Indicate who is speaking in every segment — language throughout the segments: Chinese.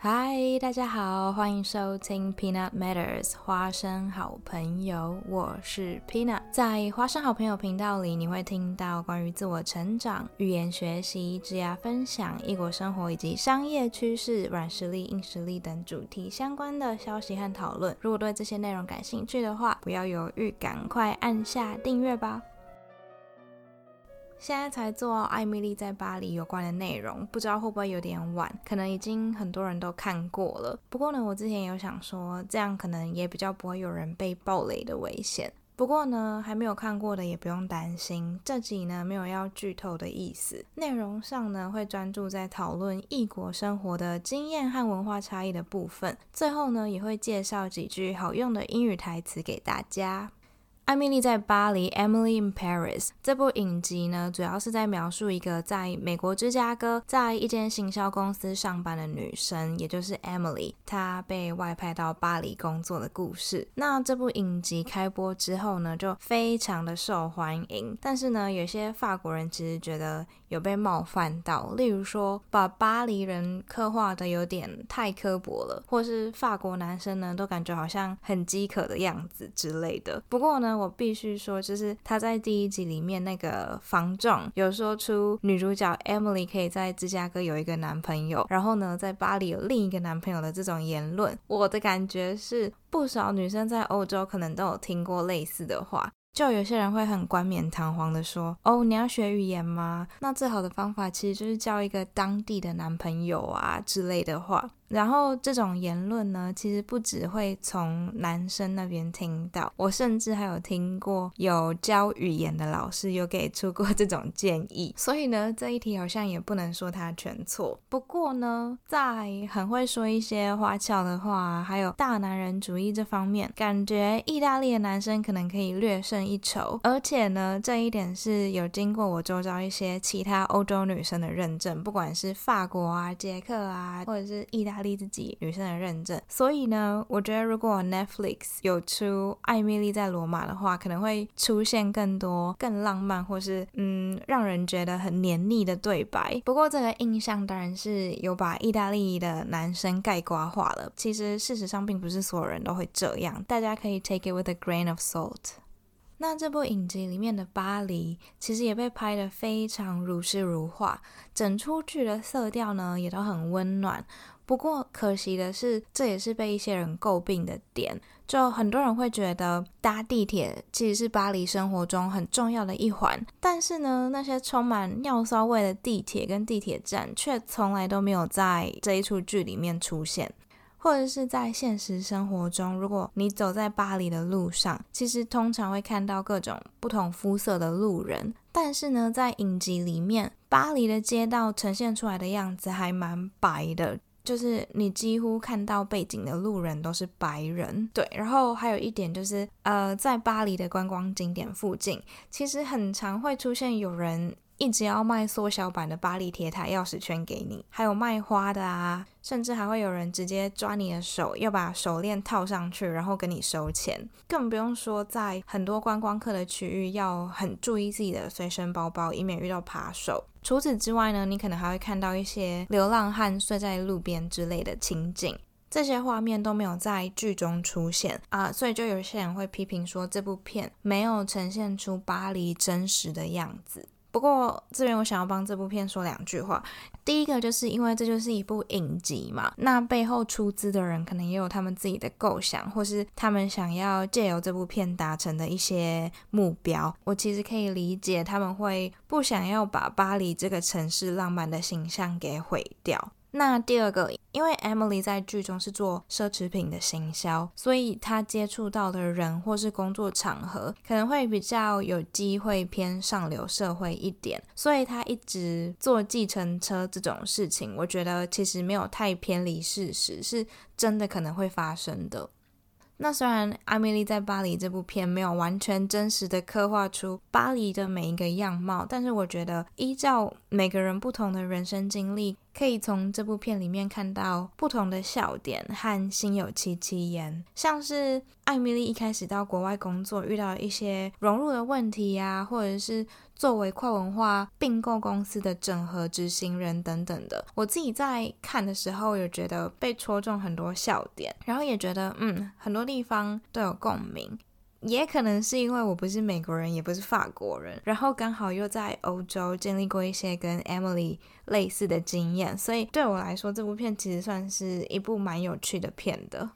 Speaker 1: 嗨，大家好，欢迎收听 Peanut Matters 花生好朋友，我是 Peanut。在花生好朋友频道里，你会听到关于自我成长、语言学习、职业分享、异国生活以及商业趋势、软实力、硬实力等主题相关的消息和讨论。如果对这些内容感兴趣的话，不要犹豫，赶快按下订阅吧。现在才做艾米丽在巴黎有关的内容，不知道会不会有点晚？可能已经很多人都看过了。不过呢，我之前有想说，这样可能也比较不会有人被暴雷的危险。不过呢，还没有看过的也不用担心，这集呢没有要剧透的意思。内容上呢会专注在讨论异国生活的经验和文化差异的部分，最后呢也会介绍几句好用的英语台词给大家。艾米丽在巴黎，Emily in Paris。这部影集呢，主要是在描述一个在美国芝加哥在一间行销公司上班的女生，也就是 Emily，她被外派到巴黎工作的故事。那这部影集开播之后呢，就非常的受欢迎。但是呢，有些法国人其实觉得有被冒犯到，例如说把巴黎人刻画的有点太刻薄了，或是法国男生呢都感觉好像很饥渴的样子之类的。不过呢，我必须说，就是他在第一集里面那个防撞有说出女主角 Emily 可以在芝加哥有一个男朋友，然后呢在巴黎有另一个男朋友的这种言论，我的感觉是不少女生在欧洲可能都有听过类似的话。就有些人会很冠冕堂皇的说：“哦，你要学语言吗？那最好的方法其实就是交一个当地的男朋友啊之类的话。”然后这种言论呢，其实不只会从男生那边听到，我甚至还有听过有教语言的老师有给出过 这种建议。所以呢，这一题好像也不能说他全错。不过呢，在很会说一些花俏的话，还有大男人主义这方面，感觉意大利的男生可能可以略胜一筹。而且呢，这一点是有经过我周遭一些其他欧洲女生的认证，不管是法国啊、捷克啊，或者是意大。利自己女生的认证，所以呢，我觉得如果 Netflix 有出《艾米丽在罗马》的话，可能会出现更多更浪漫或是嗯让人觉得很黏腻的对白。不过这个印象当然是有把意大利的男生盖瓜化了。其实事实上并不是所有人都会这样，大家可以 take it with a grain of salt。那这部影集里面的巴黎，其实也被拍得非常如诗如画，整出剧的色调呢也都很温暖。不过可惜的是，这也是被一些人诟病的点。就很多人会觉得搭地铁其实是巴黎生活中很重要的一环，但是呢，那些充满尿骚味的地铁跟地铁站却从来都没有在这一出剧里面出现。或者是在现实生活中，如果你走在巴黎的路上，其实通常会看到各种不同肤色的路人，但是呢，在影集里面，巴黎的街道呈现出来的样子还蛮白的。就是你几乎看到背景的路人都是白人，对。然后还有一点就是，呃，在巴黎的观光景点附近，其实很常会出现有人。一直要卖缩小版的巴黎铁塔钥匙圈给你，还有卖花的啊，甚至还会有人直接抓你的手，要把手链套上去，然后跟你收钱。更不用说在很多观光客的区域，要很注意自己的随身包包，以免遇到扒手。除此之外呢，你可能还会看到一些流浪汉睡在路边之类的情景，这些画面都没有在剧中出现啊，所以就有些人会批评说这部片没有呈现出巴黎真实的样子。不过这边我想要帮这部片说两句话。第一个就是因为这就是一部影集嘛，那背后出资的人可能也有他们自己的构想，或是他们想要借由这部片达成的一些目标。我其实可以理解他们会不想要把巴黎这个城市浪漫的形象给毁掉。那第二个，因为 Emily 在剧中是做奢侈品的行销，所以她接触到的人或是工作场合可能会比较有机会偏上流社会一点，所以她一直坐计程车这种事情，我觉得其实没有太偏离事实，是真的可能会发生的。那虽然《艾米丽在巴黎》这部片没有完全真实的刻画出巴黎的每一个样貌，但是我觉得依照每个人不同的人生经历，可以从这部片里面看到不同的笑点和心有戚戚焉。像是艾米丽一开始到国外工作，遇到一些融入的问题呀，或者是作为跨文化并购公司的整合执行人等等的。我自己在看的时候，有觉得被戳中很多笑点，然后也觉得嗯，很多地方都有共鸣。也可能是因为我不是美国人，也不是法国人，然后刚好又在欧洲经历过一些跟 Emily 类似的经验，所以对我来说，这部片其实算是一部蛮有趣的片的。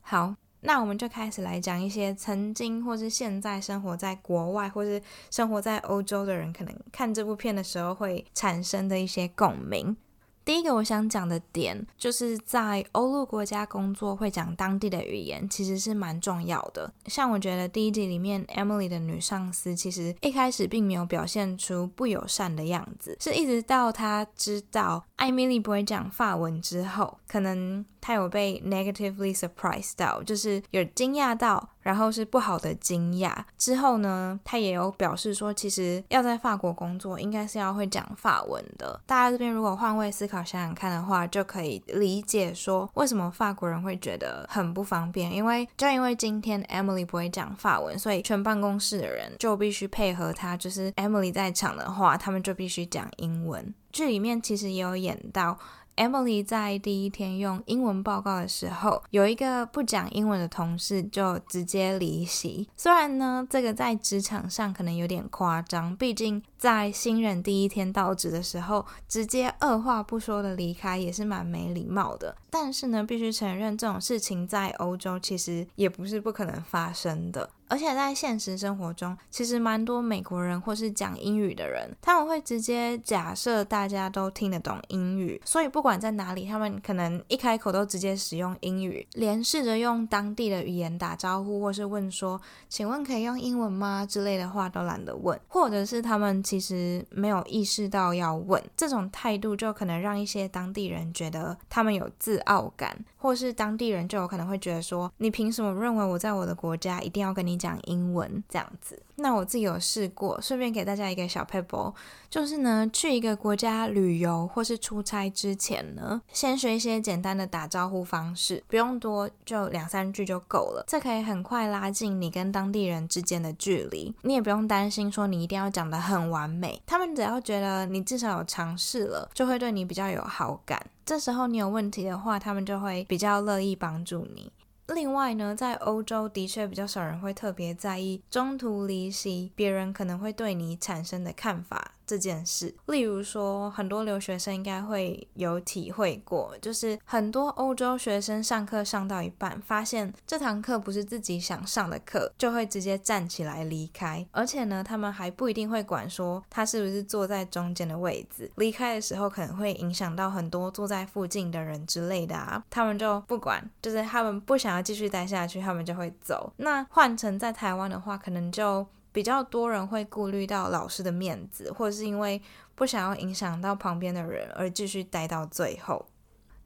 Speaker 1: 好，那我们就开始来讲一些曾经或是现在生活在国外或是生活在欧洲的人，可能看这部片的时候会产生的一些共鸣。第一个我想讲的点，就是在欧陆国家工作会讲当地的语言，其实是蛮重要的。像我觉得第一集里面 Emily 的女上司，其实一开始并没有表现出不友善的样子，是一直到她知道艾米丽不会讲法文之后，可能。她有被 negatively surprised 到，就是有惊讶到，然后是不好的惊讶。之后呢，他也有表示说，其实要在法国工作，应该是要会讲法文的。大家这边如果换位思考想想看的话，就可以理解说，为什么法国人会觉得很不方便。因为就因为今天 Emily 不会讲法文，所以全办公室的人就必须配合他。就是 Emily 在场的话，他们就必须讲英文。剧里面其实也有演到。Emily 在第一天用英文报告的时候，有一个不讲英文的同事就直接离席。虽然呢，这个在职场上可能有点夸张，毕竟在新人第一天到职的时候，直接二话不说的离开也是蛮没礼貌的。但是呢，必须承认这种事情在欧洲其实也不是不可能发生的。而且在现实生活中，其实蛮多美国人或是讲英语的人，他们会直接假设大家都听得懂英语，所以不管在哪里，他们可能一开口都直接使用英语，连试着用当地的语言打招呼，或是问说“请问可以用英文吗”之类的话都懒得问，或者是他们其实没有意识到要问，这种态度就可能让一些当地人觉得他们有自傲感，或是当地人就有可能会觉得说：“你凭什么认为我在我的国家一定要跟你？”讲英文这样子，那我自己有试过，顺便给大家一个小 paper，就是呢，去一个国家旅游或是出差之前呢，先学一些简单的打招呼方式，不用多，就两三句就够了。这可以很快拉近你跟当地人之间的距离，你也不用担心说你一定要讲得很完美，他们只要觉得你至少有尝试了，就会对你比较有好感。这时候你有问题的话，他们就会比较乐意帮助你。另外呢，在欧洲的确比较少人会特别在意中途离席，别人可能会对你产生的看法。这件事，例如说，很多留学生应该会有体会过，就是很多欧洲学生上课上到一半，发现这堂课不是自己想上的课，就会直接站起来离开。而且呢，他们还不一定会管说他是不是坐在中间的位置，离开的时候可能会影响到很多坐在附近的人之类的啊，他们就不管，就是他们不想要继续待下去，他们就会走。那换成在台湾的话，可能就。比较多人会顾虑到老师的面子，或者是因为不想要影响到旁边的人而继续待到最后。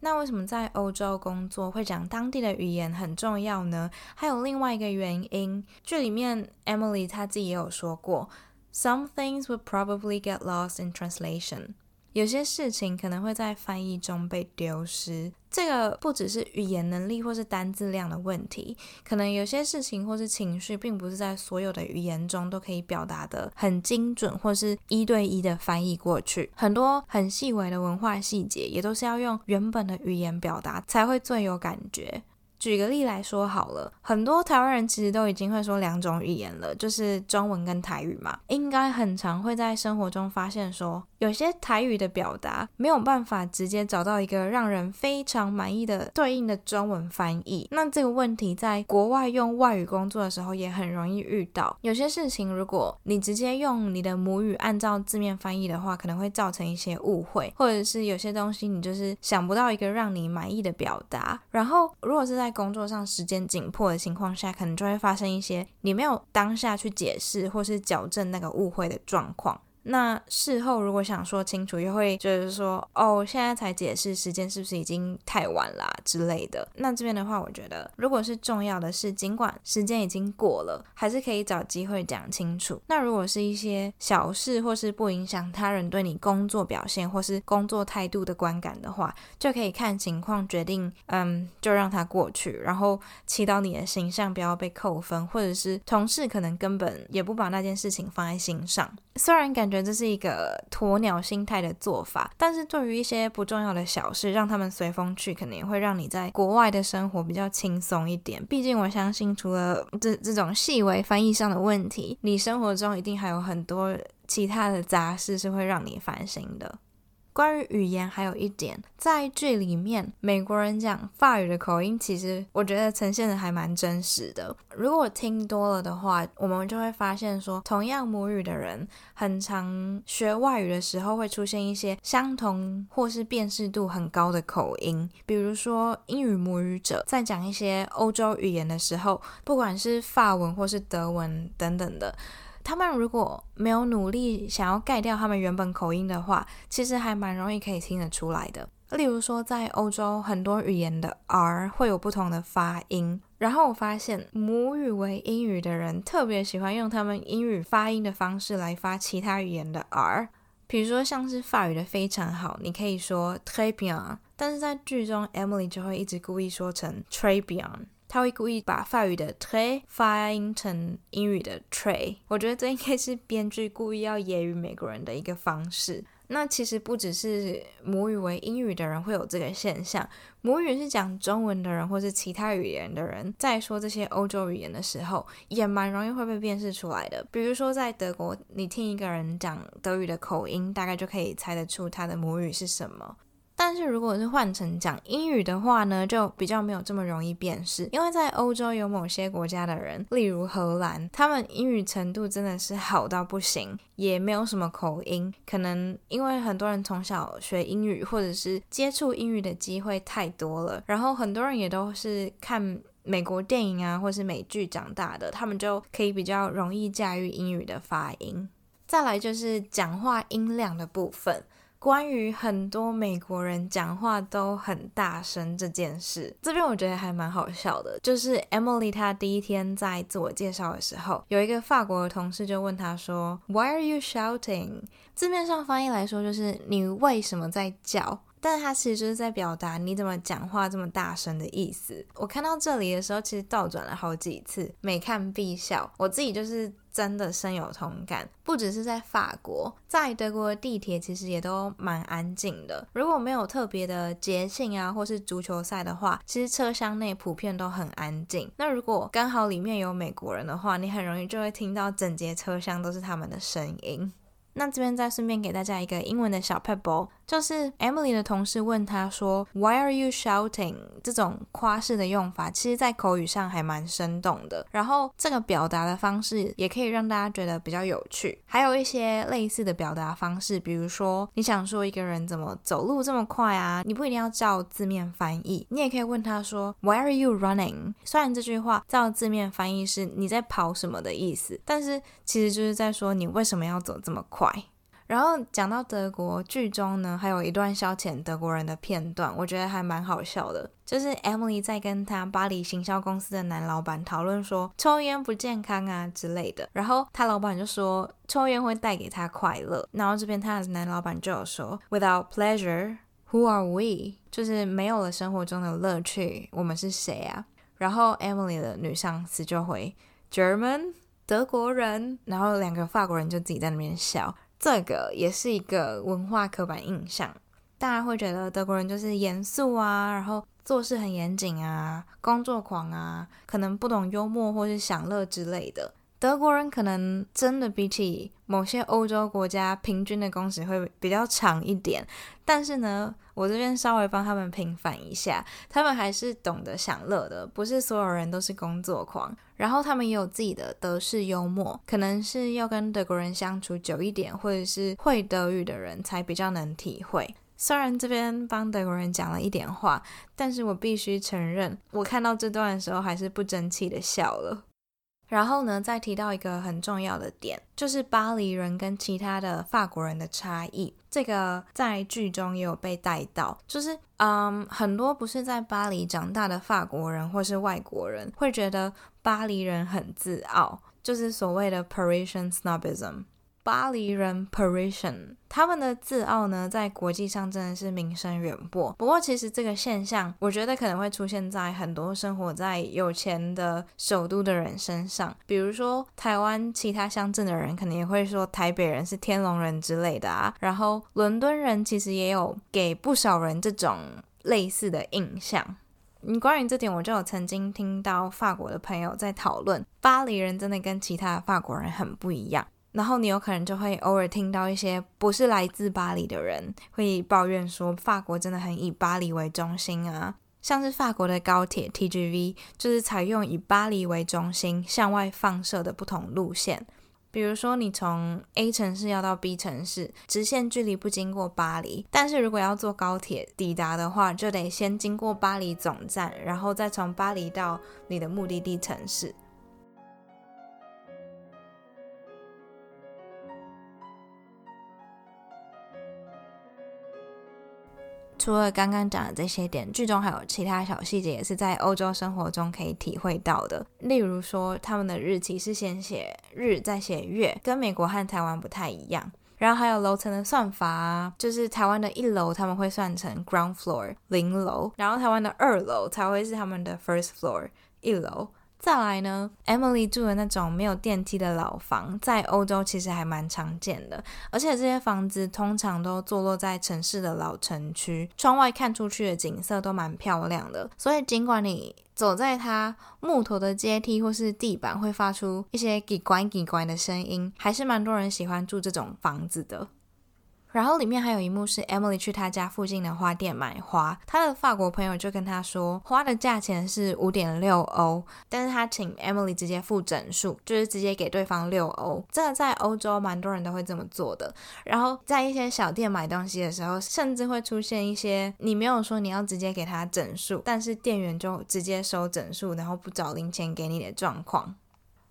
Speaker 1: 那为什么在欧洲工作会讲当地的语言很重要呢？还有另外一个原因，剧里面 Emily 她自己也有说过，Some things would probably get lost in translation。有些事情可能会在翻译中被丢失，这个不只是语言能力或是单字量的问题，可能有些事情或是情绪，并不是在所有的语言中都可以表达的很精准，或是一对一的翻译过去。很多很细微的文化细节，也都是要用原本的语言表达才会最有感觉。举个例来说好了，很多台湾人其实都已经会说两种语言了，就是中文跟台语嘛，应该很常会在生活中发现说，有些台语的表达没有办法直接找到一个让人非常满意的对应的中文翻译。那这个问题在国外用外语工作的时候也很容易遇到。有些事情如果你直接用你的母语按照字面翻译的话，可能会造成一些误会，或者是有些东西你就是想不到一个让你满意的表达。然后如果是在工作上时间紧迫的情况下，可能就会发生一些你没有当下去解释或是矫正那个误会的状况。那事后如果想说清楚，又会就是说，哦，现在才解释，时间是不是已经太晚啦之类的。那这边的话，我觉得如果是重要的事，尽管时间已经过了，还是可以找机会讲清楚。那如果是一些小事，或是不影响他人对你工作表现或是工作态度的观感的话，就可以看情况决定，嗯，就让它过去，然后祈祷你的形象不要被扣分，或者是同事可能根本也不把那件事情放在心上。虽然感觉这是一个鸵鸟心态的做法，但是对于一些不重要的小事，让他们随风去，肯定会让你在国外的生活比较轻松一点。毕竟我相信，除了这这种细微翻译上的问题，你生活中一定还有很多其他的杂事是会让你烦心的。关于语言，还有一点，在剧里面，美国人讲法语的口音，其实我觉得呈现的还蛮真实的。如果听多了的话，我们就会发现说，同样母语的人，很常学外语的时候，会出现一些相同或是辨识度很高的口音。比如说，英语母语者在讲一些欧洲语言的时候，不管是法文或是德文等等的。他们如果没有努力想要盖掉他们原本口音的话，其实还蛮容易可以听得出来的。例如说，在欧洲很多语言的 R 会有不同的发音，然后我发现母语为英语的人特别喜欢用他们英语发音的方式来发其他语言的 R，比如说像是法语的非常好，你可以说 très bien，但是在剧中 Emily 就会一直故意说成 très bien。他会故意把法语的 tray 发音成英语的 tray，我觉得这应该是编剧故意要揶揄美国人的一个方式。那其实不只是母语为英语的人会有这个现象，母语是讲中文的人或是其他语言的人，在说这些欧洲语言的时候，也蛮容易会被辨识出来的。比如说在德国，你听一个人讲德语的口音，大概就可以猜得出他的母语是什么。但是如果是换成讲英语的话呢，就比较没有这么容易辨识，因为在欧洲有某些国家的人，例如荷兰，他们英语程度真的是好到不行，也没有什么口音，可能因为很多人从小学英语或者是接触英语的机会太多了，然后很多人也都是看美国电影啊或是美剧长大的，他们就可以比较容易驾驭英语的发音。再来就是讲话音量的部分。关于很多美国人讲话都很大声这件事，这边我觉得还蛮好笑的。就是 Emily 她第一天在自我介绍的时候，有一个法国的同事就问她说：“Why are you shouting？” 字面上翻译来说就是“你为什么在叫？”但他其实就是在表达你怎么讲话这么大声的意思。我看到这里的时候，其实倒转了好几次，每看必笑。我自己就是真的深有同感。不只是在法国，在德国的地铁其实也都蛮安静的。如果没有特别的节庆啊，或是足球赛的话，其实车厢内普遍都很安静。那如果刚好里面有美国人的话，你很容易就会听到整节车厢都是他们的声音。那这边再顺便给大家一个英文的小 pebble，就是 Emily 的同事问他说，Why are you shouting？这种夸式的用法，其实在口语上还蛮生动的。然后这个表达的方式也可以让大家觉得比较有趣。还有一些类似的表达方式，比如说你想说一个人怎么走路这么快啊，你不一定要照字面翻译，你也可以问他说，Why are you running？虽然这句话照字面翻译是你在跑什么的意思，但是其实就是在说你为什么要走这么快。然后讲到德国剧中呢，还有一段消遣德国人的片段，我觉得还蛮好笑的。就是 Emily 在跟他巴黎行销公司的男老板讨论说抽烟不健康啊之类的，然后他老板就说抽烟会带给他快乐，然后这边他的男老板就有说 Without pleasure, who are we？就是没有了生活中的乐趣，我们是谁啊？然后 Emily 的女上司就回 German。德国人，然后两个法国人就自己在那边笑，这个也是一个文化刻板印象，大家会觉得德国人就是严肃啊，然后做事很严谨啊，工作狂啊，可能不懂幽默或是享乐之类的。德国人可能真的比起某些欧洲国家平均的工时会比较长一点，但是呢，我这边稍微帮他们平反一下，他们还是懂得享乐的，不是所有人都是工作狂。然后他们也有自己的德式幽默，可能是要跟德国人相处久一点，或者是会德语的人才比较能体会。虽然这边帮德国人讲了一点话，但是我必须承认，我看到这段的时候还是不争气的笑了。然后呢，再提到一个很重要的点，就是巴黎人跟其他的法国人的差异。这个在剧中也有被带到，就是嗯，很多不是在巴黎长大的法国人或是外国人会觉得巴黎人很自傲，就是所谓的 Parisian snobism。巴黎人 Parisian，他们的自傲呢，在国际上真的是名声远播。不过，其实这个现象，我觉得可能会出现在很多生活在有钱的首都的人身上。比如说，台湾其他乡镇的人，可能也会说台北人是天龙人之类的啊。然后，伦敦人其实也有给不少人这种类似的印象。你关于这点，我就有曾经听到法国的朋友在讨论，巴黎人真的跟其他法国人很不一样。然后你有可能就会偶尔听到一些不是来自巴黎的人会抱怨说，法国真的很以巴黎为中心啊，像是法国的高铁 TGV 就是采用以巴黎为中心向外放射的不同路线，比如说你从 A 城市要到 B 城市，直线距离不经过巴黎，但是如果要坐高铁抵达的话，就得先经过巴黎总站，然后再从巴黎到你的目的地城市。除了刚刚讲的这些点，剧中还有其他小细节，也是在欧洲生活中可以体会到的。例如说，他们的日期是先写日再写月，跟美国和台湾不太一样。然后还有楼层的算法，就是台湾的一楼他们会算成 ground floor 零楼，然后台湾的二楼才会是他们的 first floor 一楼。再来呢，Emily 住的那种没有电梯的老房，在欧洲其实还蛮常见的，而且这些房子通常都坐落在城市的老城区，窗外看出去的景色都蛮漂亮的。所以尽管你走在它木头的阶梯或是地板会发出一些叽呱叽呱的声音，还是蛮多人喜欢住这种房子的。然后里面还有一幕是 Emily 去他家附近的花店买花，他的法国朋友就跟他说，花的价钱是五点六欧，但是他请 Emily 直接付整数，就是直接给对方六欧。这个在欧洲蛮多人都会这么做的。然后在一些小店买东西的时候，甚至会出现一些你没有说你要直接给他整数，但是店员就直接收整数，然后不找零钱给你的状况。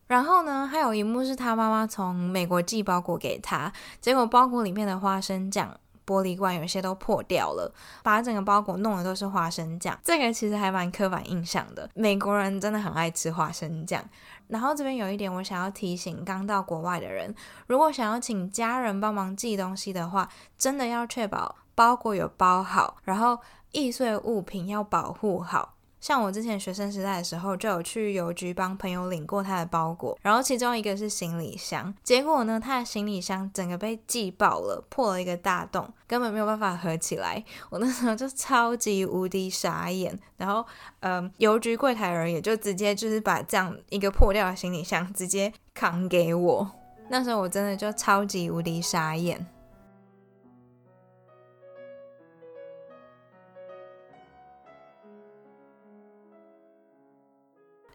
Speaker 1: 然后呢，还有一幕是他妈妈从美国寄包裹给他，结果包裹里面的花生酱玻璃罐有些都破掉了，把整个包裹弄的都是花生酱。这个其实还蛮刻板印象的，美国人真的很爱吃花生酱。然后这边有一点我想要提醒刚到国外的人，如果想要请家人帮忙寄东西的话，真的要确保包裹有包好，然后易碎物品要保护好。像我之前学生时代的时候，就有去邮局帮朋友领过他的包裹，然后其中一个是行李箱，结果呢，他的行李箱整个被寄爆了，破了一个大洞，根本没有办法合起来。我那时候就超级无敌傻眼，然后，嗯，邮局柜台人也就直接就是把这样一个破掉的行李箱直接扛给我，那时候我真的就超级无敌傻眼。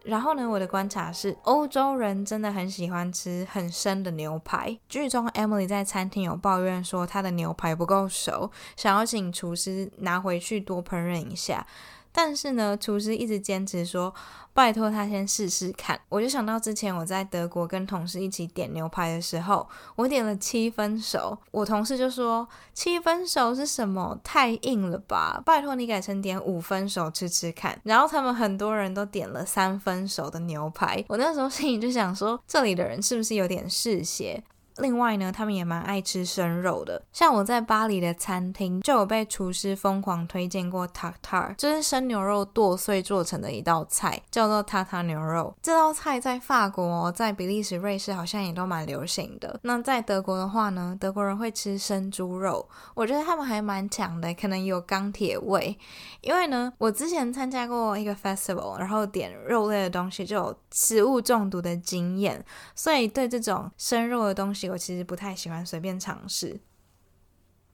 Speaker 1: 然后呢，我的观察是，欧洲人真的很喜欢吃很生的牛排。剧中 Emily 在餐厅有抱怨说，她的牛排不够熟，想要请厨师拿回去多烹饪一下。但是呢，厨师一直坚持说，拜托他先试试看。我就想到之前我在德国跟同事一起点牛排的时候，我点了七分熟，我同事就说七分熟是什么？太硬了吧！拜托你改成点五分熟吃吃看。然后他们很多人都点了三分熟的牛排，我那时候心里就想说，这里的人是不是有点嗜血？另外呢，他们也蛮爱吃生肉的。像我在巴黎的餐厅，就有被厨师疯狂推荐过 tartar，就是生牛肉剁碎做成的一道菜，叫做 tartar 牛肉。这道菜在法国、在比利时、瑞士好像也都蛮流行的。那在德国的话呢，德国人会吃生猪肉，我觉得他们还蛮强的，可能有钢铁胃。因为呢，我之前参加过一个 festival，然后点肉类的东西就有食物中毒的经验，所以对这种生肉的东西。我其实不太喜欢随便尝试。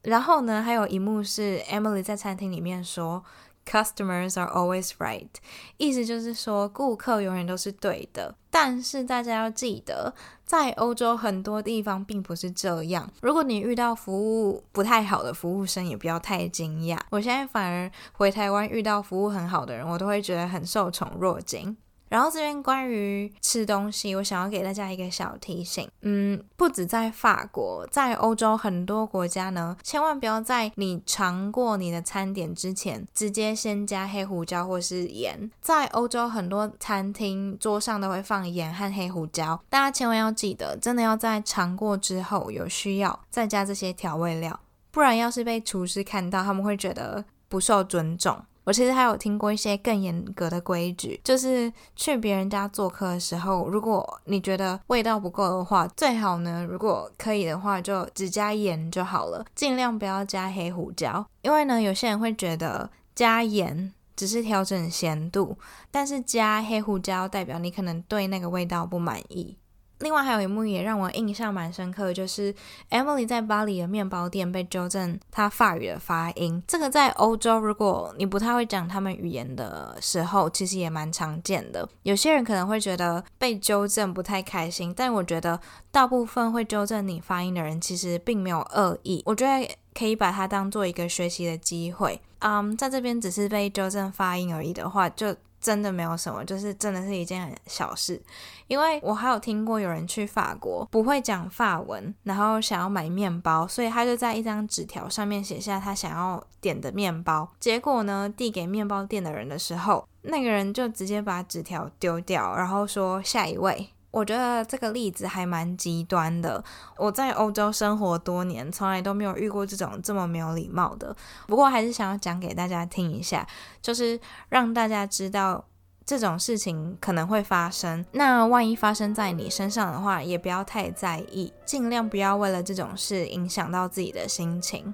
Speaker 1: 然后呢，还有一幕是 Emily 在餐厅里面说：“Customers are always right。”意思就是说，顾客永远都是对的。但是大家要记得，在欧洲很多地方并不是这样。如果你遇到服务不太好的服务生，也不要太惊讶。我现在反而回台湾遇到服务很好的人，我都会觉得很受宠若惊。然后这边关于吃东西，我想要给大家一个小提醒，嗯，不止在法国，在欧洲很多国家呢，千万不要在你尝过你的餐点之前，直接先加黑胡椒或是盐。在欧洲很多餐厅桌上都会放盐和黑胡椒，大家千万要记得，真的要在尝过之后有需要再加这些调味料，不然要是被厨师看到，他们会觉得不受尊重。我其实还有听过一些更严格的规矩，就是去别人家做客的时候，如果你觉得味道不够的话，最好呢，如果可以的话，就只加盐就好了，尽量不要加黑胡椒，因为呢，有些人会觉得加盐只是调整咸度，但是加黑胡椒代表你可能对那个味道不满意。另外还有一幕也让我印象蛮深刻，就是 Emily 在巴黎的面包店被纠正她法语的发音。这个在欧洲，如果你不太会讲他们语言的时候，其实也蛮常见的。有些人可能会觉得被纠正不太开心，但我觉得大部分会纠正你发音的人其实并没有恶意。我觉得可以把它当做一个学习的机会。嗯，在这边只是被纠正发音而已的话，就。真的没有什么，就是真的是一件小事。因为我还有听过有人去法国不会讲法文，然后想要买面包，所以他就在一张纸条上面写下他想要点的面包。结果呢，递给面包店的人的时候，那个人就直接把纸条丢掉，然后说下一位。我觉得这个例子还蛮极端的。我在欧洲生活多年，从来都没有遇过这种这么没有礼貌的。不过还是想要讲给大家听一下，就是让大家知道这种事情可能会发生。那万一发生在你身上的话，也不要太在意，尽量不要为了这种事影响到自己的心情。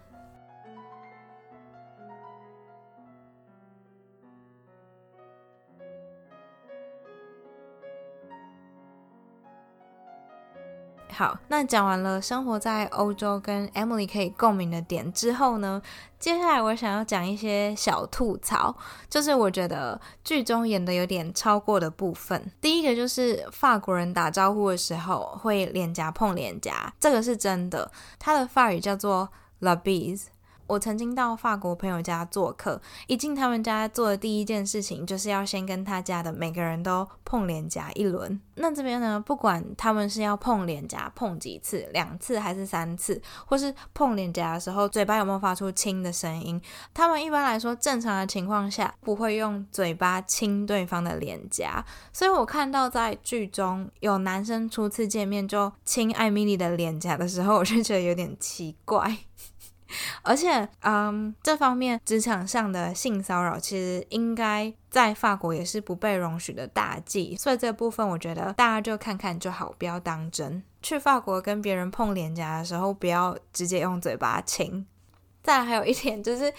Speaker 1: 好，那讲完了生活在欧洲跟 Emily 可以共鸣的点之后呢，接下来我想要讲一些小吐槽，就是我觉得剧中演的有点超过的部分。第一个就是法国人打招呼的时候会脸颊碰脸颊，这个是真的，他的法语叫做 la bise。我曾经到法国朋友家做客，一进他们家做的第一件事情就是要先跟他家的每个人都碰脸颊一轮。那这边呢，不管他们是要碰脸颊碰几次，两次还是三次，或是碰脸颊的时候嘴巴有没有发出亲的声音，他们一般来说正常的情况下不会用嘴巴亲对方的脸颊。所以我看到在剧中有男生初次见面就亲艾米丽的脸颊的时候，我就觉得有点奇怪。而且，嗯，这方面职场上的性骚扰，其实应该在法国也是不被容许的大忌。所以这部分，我觉得大家就看看就好，不要当真。去法国跟别人碰脸颊的时候，不要直接用嘴巴亲。再还有一点就是。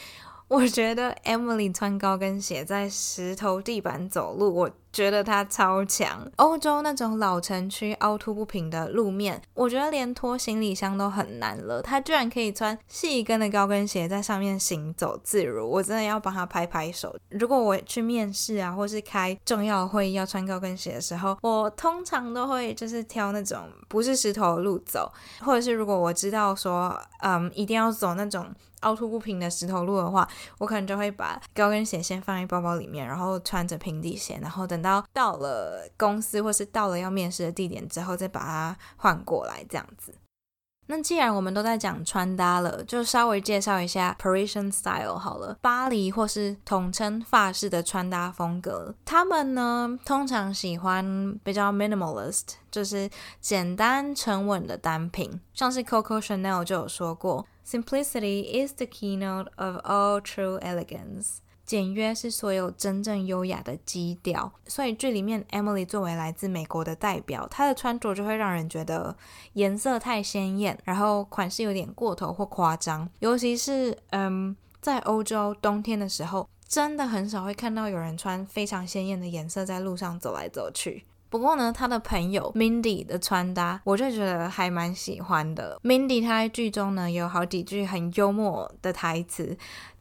Speaker 1: 我觉得 Emily 穿高跟鞋在石头地板走路，我觉得她超强。欧洲那种老城区凹凸不平的路面，我觉得连拖行李箱都很难了，他居然可以穿细跟的高跟鞋在上面行走自如，我真的要帮他拍拍手。如果我去面试啊，或是开重要会议要穿高跟鞋的时候，我通常都会就是挑那种不是石头路走，或者是如果我知道说，嗯，一定要走那种。凹凸不平的石头路的话，我可能就会把高跟鞋先放在包包里面，然后穿着平底鞋，然后等到到了公司或是到了要面试的地点之后，再把它换过来这样子。那既然我们都在讲穿搭了，就稍微介绍一下 Parisian style 好了。巴黎或是统称法式的穿搭风格，他们呢通常喜欢比较 minimalist，就是简单沉稳的单品，像是 Coco Chanel 就有说过。Simplicity is the keynote of all true elegance。简约是所有真正优雅的基调。所以剧里面 Emily 作为来自美国的代表，她的穿着就会让人觉得颜色太鲜艳，然后款式有点过头或夸张。尤其是嗯，在欧洲冬天的时候，真的很少会看到有人穿非常鲜艳的颜色在路上走来走去。不过呢，他的朋友 Mindy 的穿搭，我就觉得还蛮喜欢的。Mindy 她在剧中呢有好几句很幽默的台词，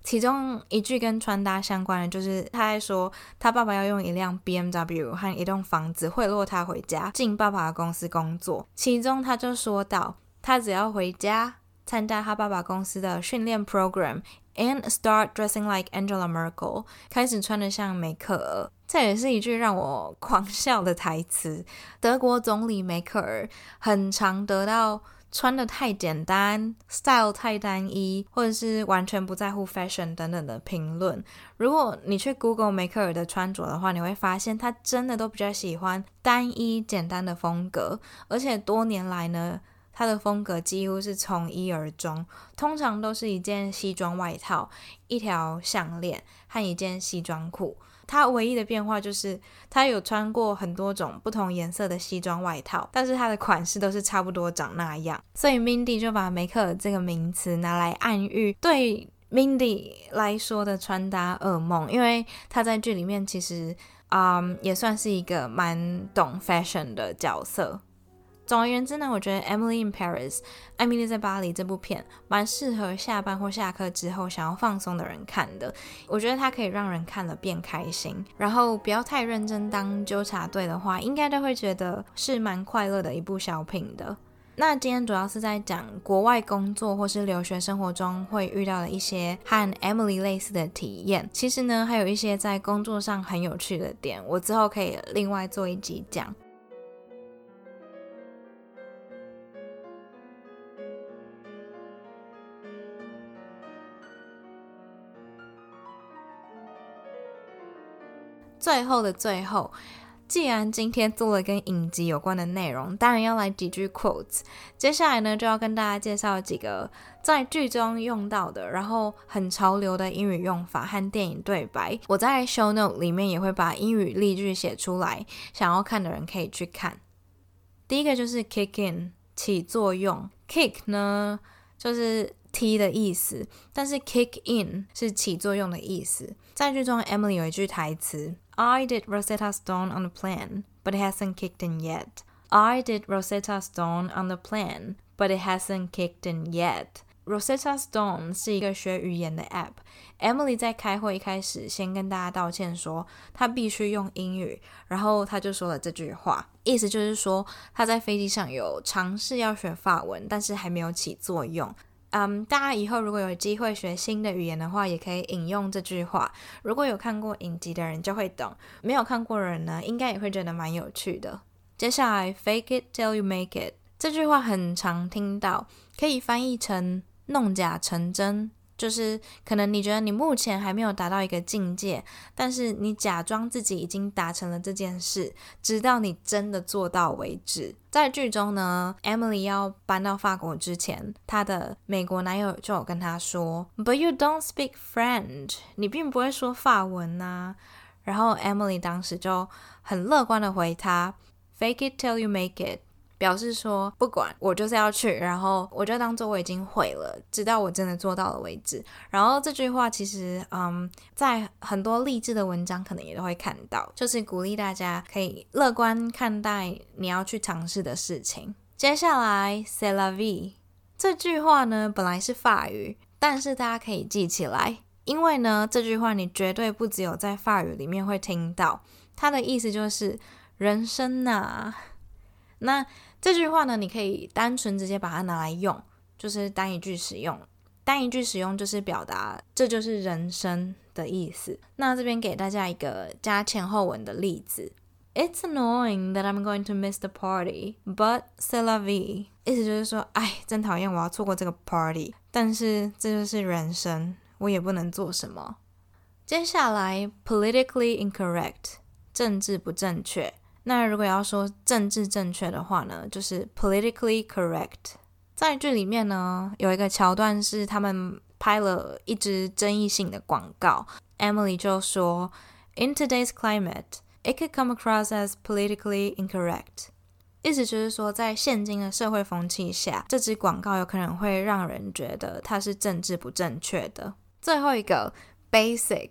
Speaker 1: 其中一句跟穿搭相关的，就是他在说他爸爸要用一辆 BMW 和一栋房子贿赂他回家进爸爸的公司工作。其中他就说到，他只要回家参加他爸爸公司的训练 program，and start dressing like Angela Merkel，开始穿得像梅克尔。这也是一句让我狂笑的台词。德国总理梅克尔很常得到。穿的太简单，style 太单一，或者是完全不在乎 fashion 等等的评论。如果你去 Google 梅克尔的穿着的话，你会发现他真的都比较喜欢单一简单的风格，而且多年来呢，他的风格几乎是从一而终，通常都是一件西装外套、一条项链和一件西装裤。他唯一的变化就是，他有穿过很多种不同颜色的西装外套，但是他的款式都是差不多长那样。所以 Mindy 就把梅克尔这个名词拿来暗喻对 Mindy 来说的穿搭噩梦，因为他在剧里面其实，嗯，也算是一个蛮懂 fashion 的角色。总而言之呢，我觉得《Emily in Paris》艾米丽在巴黎这部片蛮适合下班或下课之后想要放松的人看的。我觉得它可以让人看了变开心，然后不要太认真当纠察队的话，应该都会觉得是蛮快乐的一部小品的。那今天主要是在讲国外工作或是留学生活中会遇到的一些和 Emily 类似的体验。其实呢，还有一些在工作上很有趣的点，我之后可以另外做一集讲。最后的最后，既然今天做了跟影集有关的内容，当然要来几句 quotes。接下来呢，就要跟大家介绍几个在剧中用到的，然后很潮流的英语用法和电影对白。我在 show note 里面也会把英语例句写出来，想要看的人可以去看。第一个就是 kick in 起作用，kick 呢就是踢的意思，但是 kick in 是起作用的意思。在剧中，Emily 有一句台词。I did Rosetta Stone on the plan, but it hasn't kicked in yet. I did Rosetta Stone on the plan, but it hasn't kicked in yet. Rosetta Stone 是一个学语言的 app。Emily 在开会一开始先跟大家道歉说，她必须用英语，然后她就说了这句话，意思就是说她在飞机上有尝试要学法文，但是还没有起作用。 嗯，大家以后如果有机会学新的语言的话，也可以引用这句话。如果有看过影集的人就会懂，没有看过的人呢，应该也会觉得蛮有趣的。接下来，fake it till you make it 这句话很常听到，可以翻译成弄假成真。就是可能你觉得你目前还没有达到一个境界，但是你假装自己已经达成了这件事，直到你真的做到为止。在剧中呢，Emily 要搬到法国之前，她的美国男友就有跟她说：“But you don't speak French，你并不会说法文呐。”然后 Emily 当时就很乐观的回他：“Fake it till you make it。”表示说不管我就是要去，然后我就当做我已经会了，直到我真的做到了为止。然后这句话其实，嗯，在很多励志的文章可能也都会看到，就是鼓励大家可以乐观看待你要去尝试的事情。接下来，cela vie 这句话呢，本来是法语，但是大家可以记起来，因为呢，这句话你绝对不只有在法语里面会听到，它的意思就是人生呐。那这句话呢，你可以单纯直接把它拿来用，就是单一句使用。单一句使用就是表达这就是人生的意思。那这边给大家一个加前后文的例子：It's annoying that I'm going to miss the party, but c'est la vie。意思就是说，哎，真讨厌我要错过这个 party，但是这就是人生，我也不能做什么。接下来，politically incorrect，政治不正确。那如果要说政治正确的话呢，就是 politically correct。在剧里面呢，有一个桥段是他们拍了一支争议性的广告，Emily 就说，In today's climate, it could come across as politically incorrect。意思就是说，在现今的社会风气下，这支广告有可能会让人觉得它是政治不正确的。最后一个 basic。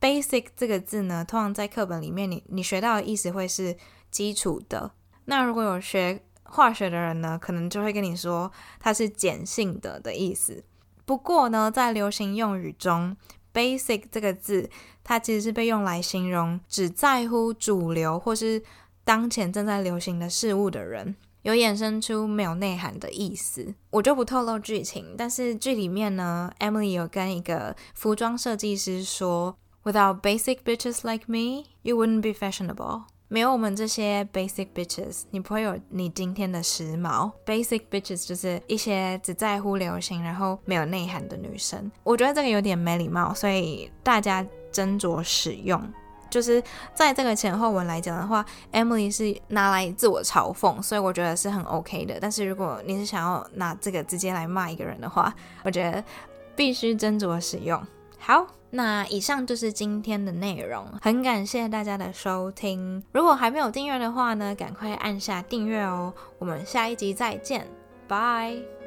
Speaker 1: Basic 这个字呢，通常在课本里面，你你学到的意思会是基础的。那如果有学化学的人呢，可能就会跟你说它是碱性的的意思。不过呢，在流行用语中，Basic 这个字，它其实是被用来形容只在乎主流或是当前正在流行的事物的人，有衍生出没有内涵的意思。我就不透露剧情，但是剧里面呢，Emily 有跟一个服装设计师说。Without basic bitches like me, you wouldn't be fashionable. 没有我们这些 basic bitches，你不会有你今天的时髦。Basic bitches 就是一些只在乎流行，然后没有内涵的女生。我觉得这个有点没礼貌，所以大家斟酌使用。就是在这个前后文来讲的话，Emily 是拿来自我嘲讽，所以我觉得是很 OK 的。但是如果你是想要拿这个直接来骂一个人的话，我觉得必须斟酌使用。好，那以上就是今天的内容，很感谢大家的收听。如果还没有订阅的话呢，赶快按下订阅哦。我们下一集再见，拜。